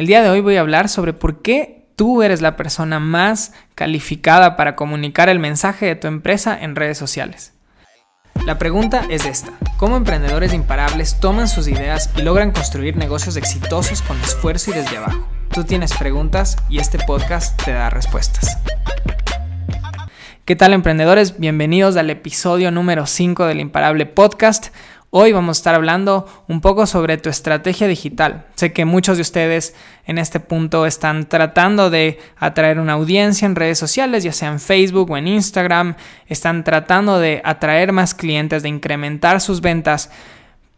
El día de hoy voy a hablar sobre por qué tú eres la persona más calificada para comunicar el mensaje de tu empresa en redes sociales. La pregunta es esta. ¿Cómo emprendedores imparables toman sus ideas y logran construir negocios exitosos con esfuerzo y desde abajo? Tú tienes preguntas y este podcast te da respuestas. ¿Qué tal emprendedores? Bienvenidos al episodio número 5 del Imparable Podcast. Hoy vamos a estar hablando un poco sobre tu estrategia digital. Sé que muchos de ustedes en este punto están tratando de atraer una audiencia en redes sociales, ya sea en Facebook o en Instagram, están tratando de atraer más clientes, de incrementar sus ventas,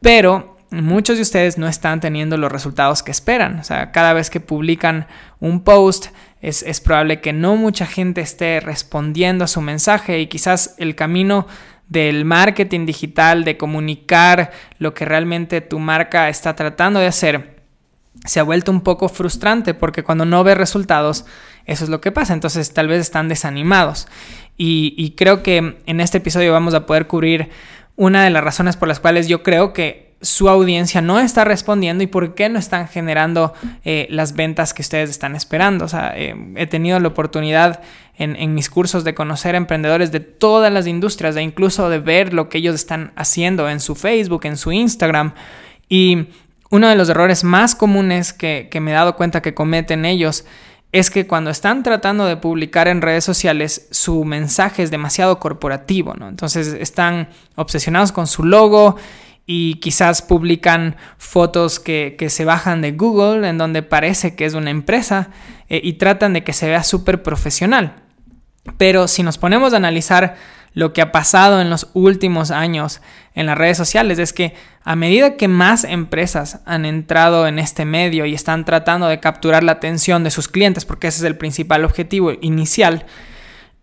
pero muchos de ustedes no están teniendo los resultados que esperan. O sea, cada vez que publican un post, es, es probable que no mucha gente esté respondiendo a su mensaje y quizás el camino del marketing digital, de comunicar lo que realmente tu marca está tratando de hacer, se ha vuelto un poco frustrante porque cuando no ves resultados, eso es lo que pasa. Entonces tal vez están desanimados. Y, y creo que en este episodio vamos a poder cubrir una de las razones por las cuales yo creo que su audiencia no está respondiendo y por qué no están generando eh, las ventas que ustedes están esperando. O sea, eh, he tenido la oportunidad en, mis cursos de conocer emprendedores de todas las industrias, e incluso de ver lo que ellos están haciendo en su Facebook, en su Instagram. Y uno de los errores más comunes que, me he dado cuenta que cometen ellos es que cuando están tratando de publicar en redes sociales, su mensaje es demasiado corporativo, ¿no? Entonces están obsesionados con su logo y quizás publican fotos que, se bajan de Google en donde parece que es una empresa eh, y tratan de que se vea súper profesional. Pero si nos ponemos a analizar lo que ha pasado en los últimos años en las redes sociales es que a medida que más empresas han entrado en este medio y están tratando de capturar la atención de sus clientes, porque ese es el principal objetivo inicial,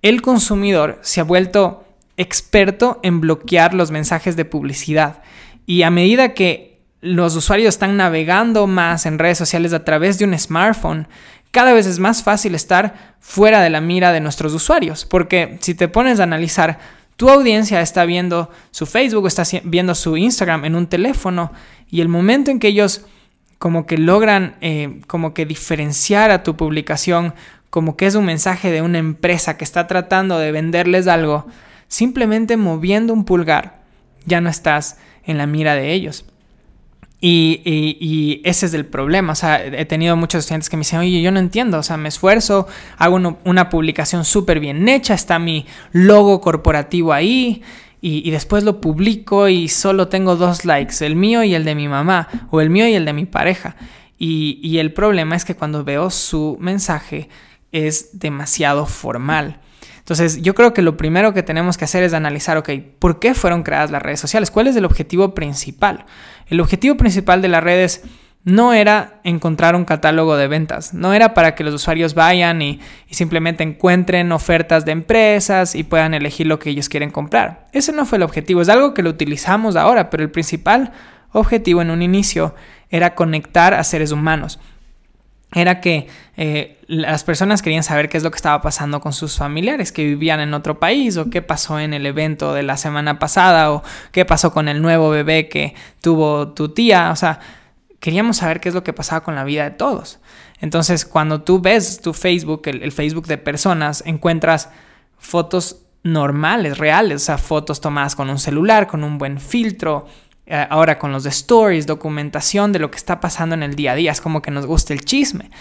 el consumidor se ha vuelto experto en bloquear los mensajes de publicidad. Y a medida que los usuarios están navegando más en redes sociales a través de un smartphone, cada vez es más fácil estar fuera de la mira de nuestros usuarios. Porque si te pones a analizar, tu audiencia está viendo su Facebook, está viendo su Instagram en un teléfono y el momento en que ellos como que logran eh, como que diferenciar a tu publicación como que es un mensaje de una empresa que está tratando de venderles algo, simplemente moviendo un pulgar, ya no estás en la mira de ellos. Y, ese es el problema. O sea, he tenido muchos estudiantes que me dicen, oye, yo no entiendo. O sea, me esfuerzo, hago una publicación súper bien hecha, está mi logo corporativo ahí. Y, después lo publico y solo tengo dos likes, el mío y el de mi mamá, o el mío y el de mi pareja. Y, y el problema es que cuando veo su mensaje es demasiado formal. Entonces, yo creo que lo primero que tenemos que hacer es analizar, ok, ¿por qué fueron creadas las redes sociales? ¿Cuál es el objetivo principal? El objetivo principal de las redes no era encontrar un catálogo de ventas, no era para que los usuarios vayan y, simplemente encuentren ofertas de empresas y puedan elegir lo que ellos quieren comprar. Ese no fue el objetivo, es algo que lo utilizamos ahora, pero el principal objetivo en un inicio era conectar a seres humanos era que eh, las personas querían saber qué es lo que estaba pasando con sus familiares que vivían en otro país o qué pasó en el evento de la semana pasada o qué pasó con el nuevo bebé que tuvo tu tía. O sea, queríamos saber qué es lo que pasaba con la vida de todos. Entonces, cuando tú ves tu Facebook, el, Facebook de personas, encuentras fotos normales, reales, o sea, fotos tomadas con un celular, con un buen filtro, eh, ahora con los de stories, documentación de lo que está pasando en el día a día. Es como que nos gusta el chisme.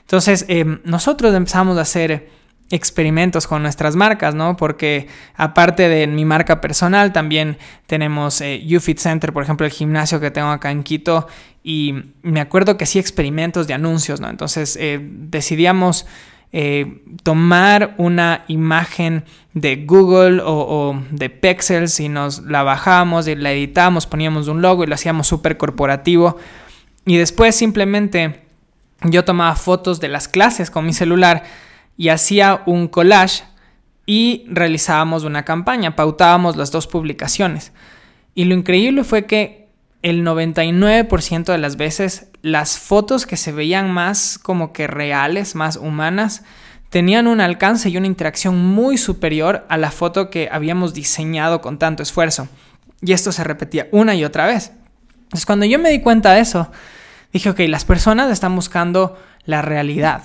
Entonces, em, nosotros empezamos a hacer experimentos con nuestras marcas, ¿no? Porque aparte de mi marca personal, también tenemos eh, UFIT Center, por ejemplo, el gimnasio que tengo acá en Quito, y me acuerdo que sí experimentos de anuncios, ¿no? Entonces eh, decidíamos eh, tomar una imagen de Google o, de Pexels y nos la bajamos y la editamos, poníamos un logo y lo hacíamos súper corporativo. Y después simplemente yo tomaba fotos de las clases con mi celular y hacía un collage y realizábamos una campaña, pautábamos las dos publicaciones. Y lo increíble fue que el 99% de las veces las fotos que se veían más como que reales, más humanas, tenían un alcance y una interacción muy superior a la foto que habíamos diseñado con tanto esfuerzo. Y esto se repetía una y otra vez. Entonces cuando yo me di cuenta de eso, dije, ok, las personas están buscando la realidad,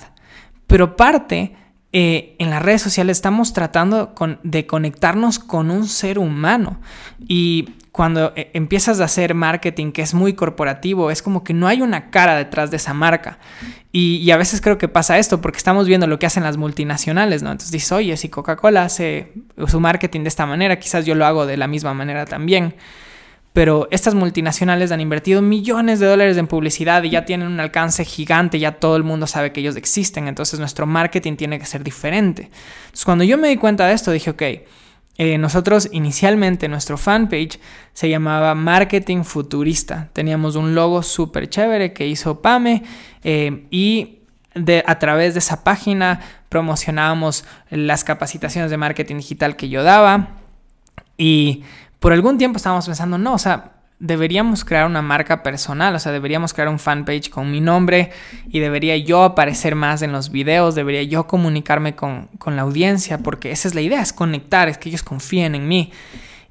pero parte eh, en las redes sociales estamos tratando de conectarnos con un ser humano y cuando eh, empiezas a hacer marketing que es muy corporativo, es como que no hay una cara detrás de esa marca. Y, a veces creo que pasa esto porque estamos viendo lo que hacen las multinacionales, ¿no? Entonces dices, oye, si Coca-Cola hace su marketing de esta manera, quizás yo lo hago de la misma manera también. Pero estas multinacionales han invertido millones de dólares en publicidad y ya tienen un alcance gigante, ya todo el mundo sabe que ellos existen, entonces nuestro marketing tiene que ser diferente. Entonces cuando yo me di cuenta de esto, dije, ok, eh, nosotros inicialmente nuestro fanpage se llamaba Marketing Futurista. Teníamos un logo súper chévere que hizo Pame eh, y a través de esa página promocionábamos las capacitaciones de marketing digital que yo daba. Y por algún tiempo estábamos pensando, no, o sea, deberíamos crear una marca personal, o sea, deberíamos crear un fanpage con mi nombre y debería yo aparecer más en los videos, debería yo comunicarme con, la audiencia, porque esa es la idea, es conectar, es que ellos confíen en mí.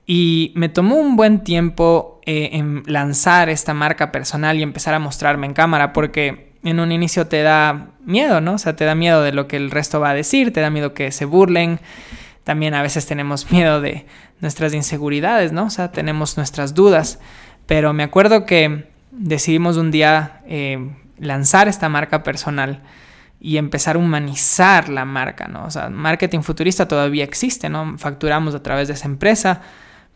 Y me tomó un buen tiempo eh, en lanzar esta marca personal y empezar a mostrarme en cámara, porque en un inicio te da miedo, ¿no? O sea, te da miedo de lo que el resto va a decir, te da miedo que se burlen. También a veces tenemos miedo de nuestras inseguridades, ¿no? O sea, tenemos nuestras dudas. Pero me acuerdo que decidimos un día eh, lanzar esta marca personal y empezar a humanizar la marca, ¿no? O sea, marketing futurista todavía existe, ¿no? Facturamos a través de esa empresa,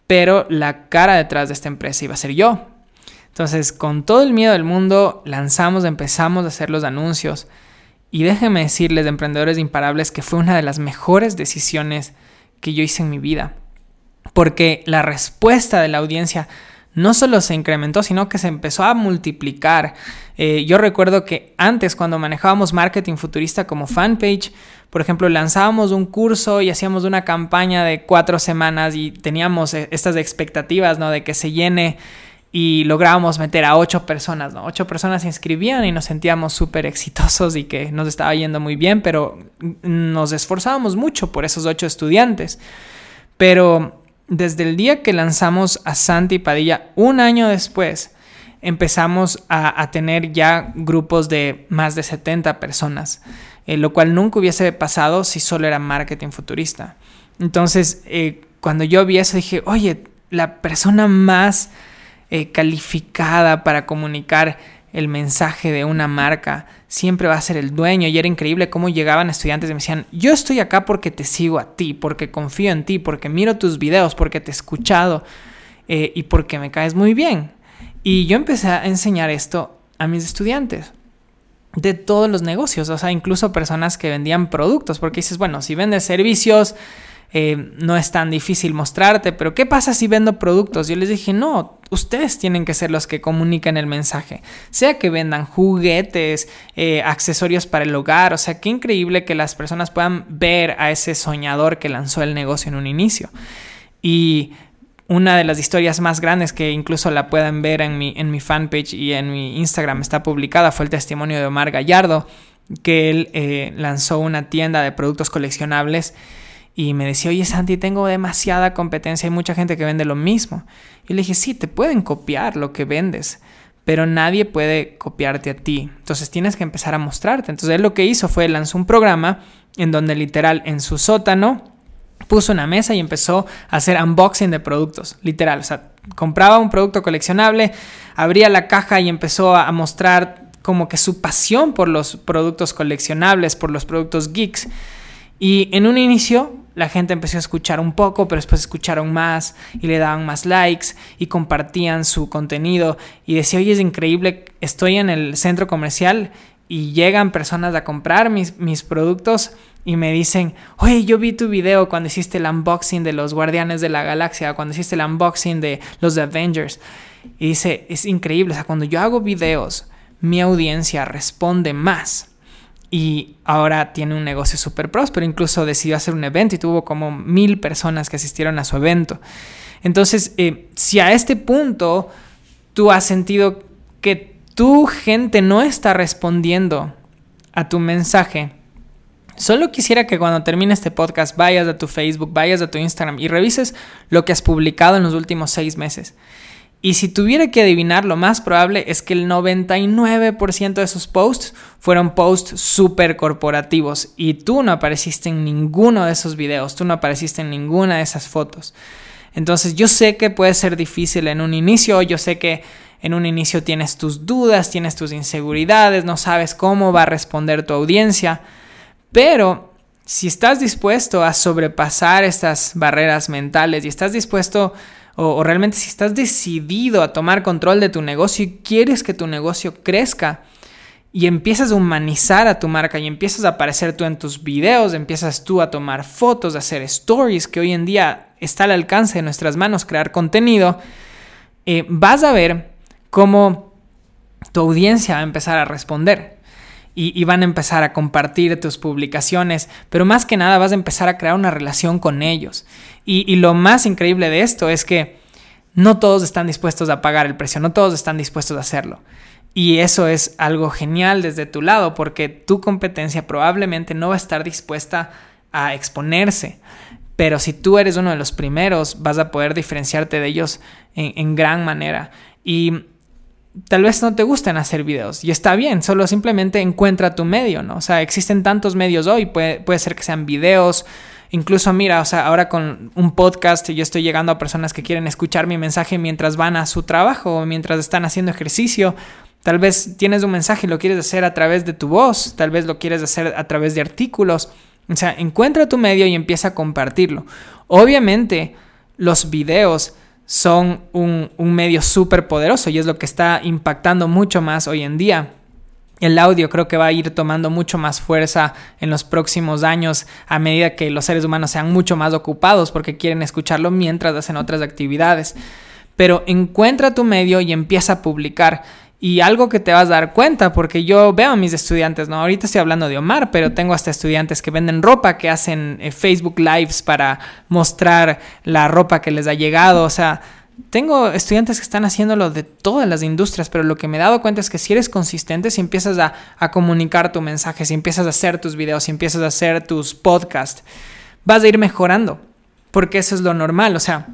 pero la cara detrás de esta empresa iba a ser yo. Entonces, con todo el miedo del mundo, lanzamos, empezamos a hacer los anuncios. Y déjenme decirles, de Emprendedores Imparables, que fue una de las mejores decisiones que yo hice en mi vida. Porque la respuesta de la audiencia no solo se incrementó, sino que se empezó a multiplicar. Eh, yo recuerdo que antes, cuando manejábamos marketing futurista como fanpage, por ejemplo, lanzábamos un curso y hacíamos una campaña de cuatro semanas y teníamos eh, estas expectativas, ¿no? De que se llene y lográbamos meter a ocho personas, ¿no? Ocho personas se inscribían y nos sentíamos súper exitosos y que nos estaba yendo muy bien, pero nos esforzábamos mucho por esos ocho estudiantes. Pero desde el día que lanzamos a Santi Padilla, un año después, empezamos a, tener ya grupos de más de 70 personas, eh, lo cual nunca hubiese pasado si solo era marketing futurista. Entonces, eh, cuando yo vi eso, dije, oye, la persona más eh, calificada para comunicar el mensaje de una marca siempre va a ser el dueño. Y era increíble cómo llegaban estudiantes y me decían, yo estoy acá porque te sigo a ti, porque confío en ti, porque miro tus videos, porque te he escuchado eh, y porque me caes muy bien. Y yo empecé a enseñar esto a mis estudiantes de todos los negocios, o sea, incluso personas que vendían productos, porque dices, bueno, si vendes servicios, eh, no es tan difícil mostrarte, pero ¿qué pasa si vendo productos? Yo les dije, no, ustedes tienen que ser los que comuniquen el mensaje, sea que vendan juguetes, eh, accesorios para el hogar, o sea, qué increíble que las personas puedan ver a ese soñador que lanzó el negocio en un inicio. Y una de las historias más grandes que incluso la pueden ver en mi, en mi fanpage y en mi Instagram está publicada fue el testimonio de Omar Gallardo, que él eh, lanzó una tienda de productos coleccionables y me decía, oye Santi, tengo demasiada competencia, hay mucha gente que vende lo mismo. Y le dije, sí, te pueden copiar lo que vendes, pero nadie puede copiarte a ti. Entonces tienes que empezar a mostrarte. Entonces él lo que hizo fue lanzó un programa en donde literal en su sótano puso una mesa y empezó a hacer unboxing de productos, literal. O sea, compraba un producto coleccionable, abría la caja y empezó a mostrar como que su pasión por los productos coleccionables, por los productos geeks. Y en un inicio la gente empezó a escuchar un poco, pero después escucharon más y le daban más likes y compartían su contenido y decía, oye, es increíble, estoy en el centro comercial y llegan personas a comprar mis, mis productos y me dicen, oye, yo vi tu video cuando hiciste el unboxing de los Guardianes de la Galaxia, cuando hiciste el unboxing de los Avengers. Y dice, es increíble, o sea, cuando yo hago videos, mi audiencia responde más y ahora tiene un negocio súper próspero. Incluso decidió hacer un evento y tuvo como mil personas que asistieron a su evento. Entonces, eh, si a este punto tú has sentido que tu gente no está respondiendo a tu mensaje, solo quisiera que cuando termine este podcast vayas a tu Facebook, vayas a tu Instagram y revises lo que has publicado en los últimos seis meses Y si tuviera que adivinar, lo más probable es que el 99% de esos posts fueron posts súper corporativos y tú no apareciste en ninguno de esos videos, tú no apareciste en ninguna de esas fotos. Entonces yo sé que puede ser difícil en un inicio, yo sé que en un inicio tienes tus dudas, tienes tus inseguridades, no sabes cómo va a responder tu audiencia, pero si estás dispuesto a sobrepasar estas barreras mentales y estás dispuesto o, realmente si estás decidido a tomar control de tu negocio y quieres que tu negocio crezca y empiezas a humanizar a tu marca y empiezas a aparecer tú en tus videos, empiezas tú a tomar fotos, a hacer stories, que hoy en día está al alcance de nuestras manos crear contenido, eh, vas a ver cómo tu audiencia va a empezar a responder y, van a empezar a compartir tus publicaciones, pero más que nada vas a empezar a crear una relación con ellos. Y, lo más increíble de esto es que no todos están dispuestos a pagar el precio, no todos están dispuestos a hacerlo. Y eso es algo genial desde tu lado, porque tu competencia probablemente no va a estar dispuesta a exponerse. Pero si tú eres uno de los primeros, vas a poder diferenciarte de ellos en, gran manera. Y tal vez no te gusten hacer videos y está bien, solo simplemente encuentra tu medio, ¿no? O sea, existen tantos medios hoy, puede, puede ser que sean videos, incluso mira, o sea, ahora con un podcast yo estoy llegando a personas que quieren escuchar mi mensaje mientras van a su trabajo o mientras están haciendo ejercicio. Tal vez tienes un mensaje y lo quieres hacer a través de tu voz, tal vez lo quieres hacer a través de artículos. O sea, encuentra tu medio y empieza a compartirlo. Obviamente, los videos son un, medio súper poderoso y es lo que está impactando mucho más hoy en día. El audio creo que va a ir tomando mucho más fuerza en los próximos años a medida que los seres humanos sean mucho más ocupados porque quieren escucharlo mientras hacen otras actividades. Pero encuentra tu medio y empieza a publicar. Y algo que te vas a dar cuenta, porque yo veo a mis estudiantes, ¿no? Ahorita estoy hablando de Omar, pero tengo hasta estudiantes que venden ropa, que hacen eh, Facebook Lives para mostrar la ropa que les ha llegado. O sea, tengo estudiantes que están haciéndolo de todas las industrias, pero lo que me he dado cuenta es que si eres consistente, si empiezas a, comunicar tu mensaje, si empiezas a hacer tus videos, si empiezas a hacer tus podcasts, vas a ir mejorando, porque eso es lo normal. O sea,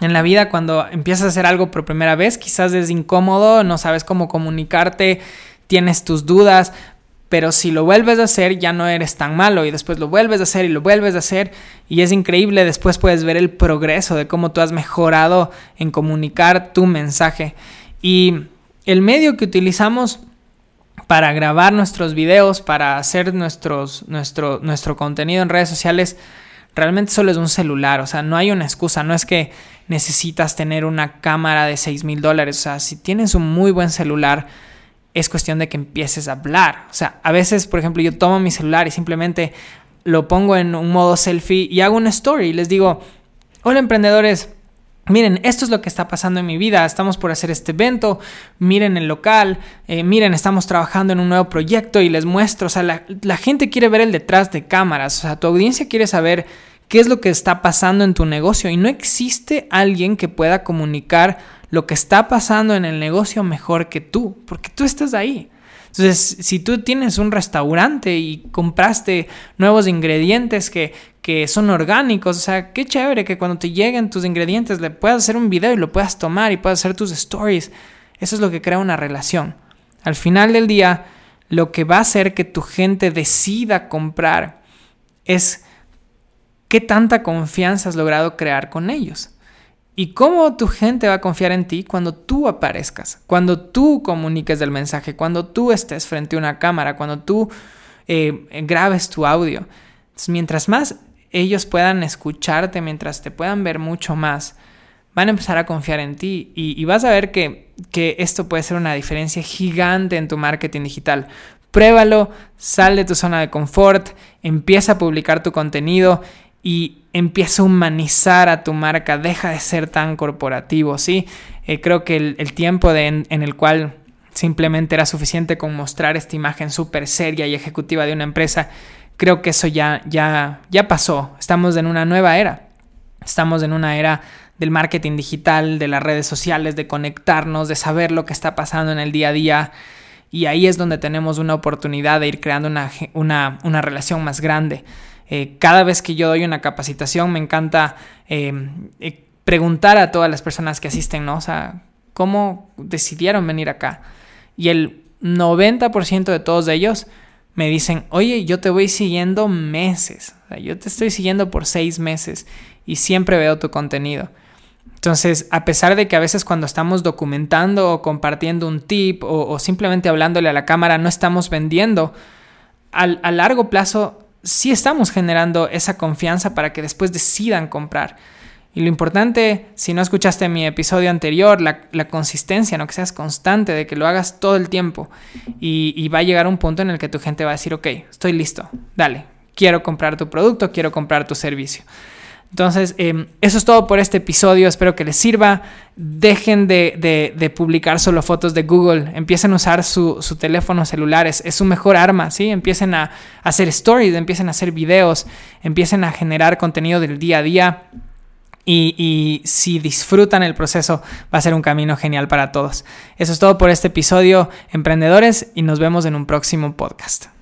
en la vida cuando empiezas a hacer algo por primera vez, quizás es incómodo, no sabes cómo comunicarte, tienes tus dudas, pero si lo vuelves a hacer ya no eres tan malo y después lo vuelves a hacer y lo vuelves a hacer y es increíble, después puedes ver el progreso de cómo tú has mejorado en comunicar tu mensaje. Y el medio que utilizamos para grabar nuestros videos, para hacer nuestros, nuestro, nuestro contenido en redes sociales, realmente solo es un celular, o sea, no hay una excusa, no es que necesitas tener una cámara de 6 mil dólares, o sea, si tienes un muy buen celular, es cuestión de que empieces a hablar, o sea, a veces, por ejemplo, yo tomo mi celular y simplemente lo pongo en un modo selfie y hago una story y les digo, hola emprendedores, Miren, esto es lo que está pasando en mi vida. Estamos por hacer este evento. Miren el local. Eh, miren, estamos trabajando en un nuevo proyecto y les muestro. O sea, la, la, gente quiere ver el detrás de cámaras. O sea, tu audiencia quiere saber qué es lo que está pasando en tu negocio. Y no existe alguien que pueda comunicar lo que está pasando en el negocio mejor que tú, porque tú estás ahí. Entonces, si tú tienes un restaurante y compraste nuevos ingredientes que, que son orgánicos, o sea, qué chévere que cuando te lleguen tus ingredientes le puedas hacer un video y lo puedas tomar y puedas hacer tus stories. Eso es lo que crea una relación. Al final del día, lo que va a hacer que tu gente decida comprar es qué tanta confianza has logrado crear con ellos. ¿Y cómo tu gente va a confiar en ti cuando tú aparezcas, cuando tú comuniques el mensaje, cuando tú estés frente a una cámara, cuando tú eh, grabes tu audio? mientras más ellos puedan escucharte, mientras te puedan ver mucho más, van a empezar a confiar en ti y, vas a ver que, que esto puede ser una diferencia gigante en tu marketing digital. Pruébalo, sal de tu zona de confort, empieza a publicar tu contenido y empieza a humanizar a tu marca, deja de ser tan corporativo, ¿sí? Eh, creo que el, tiempo en, el cual simplemente era suficiente con mostrar esta imagen súper seria y ejecutiva de una empresa, creo que eso ya, ya, ya pasó. Estamos en una nueva era. Estamos en una era del marketing digital, de las redes sociales, de conectarnos, de saber lo que está pasando en el día a día. Y ahí es donde tenemos una oportunidad de ir creando una, una, una relación más grande. Eh, cada vez que yo doy una capacitación me encanta eh, eh, preguntar a todas las personas que asisten, ¿no? O sea, ¿Cómo decidieron venir acá? Y el 90% de todos ellos me dicen, oye, yo te voy siguiendo meses, yo te estoy siguiendo por seis meses y siempre veo tu contenido. Entonces, a pesar de que a veces cuando estamos documentando o compartiendo un tip o, simplemente hablándole a la cámara no estamos vendiendo, a largo plazo sí estamos generando esa confianza para que después decidan comprar. Y lo importante, si no escuchaste mi episodio anterior, la, consistencia, ¿no? que seas constante, de que lo hagas todo el tiempo. Y, va a llegar un punto en el que tu gente va a decir, ok, estoy listo, dale, quiero comprar tu producto, quiero comprar tu servicio. Entonces, em, eso es todo por este episodio. Espero que les sirva. Dejen de, publicar solo fotos de Google. Empiecen a usar su, teléfono celular. Es, su mejor arma. ¿sí? Empiecen a, hacer stories, empiecen a hacer videos, empiecen a generar contenido del día a día. Y, y, si disfrutan el proceso, va a ser un camino genial para todos. Eso es todo por este episodio, emprendedores, y nos vemos en un próximo podcast.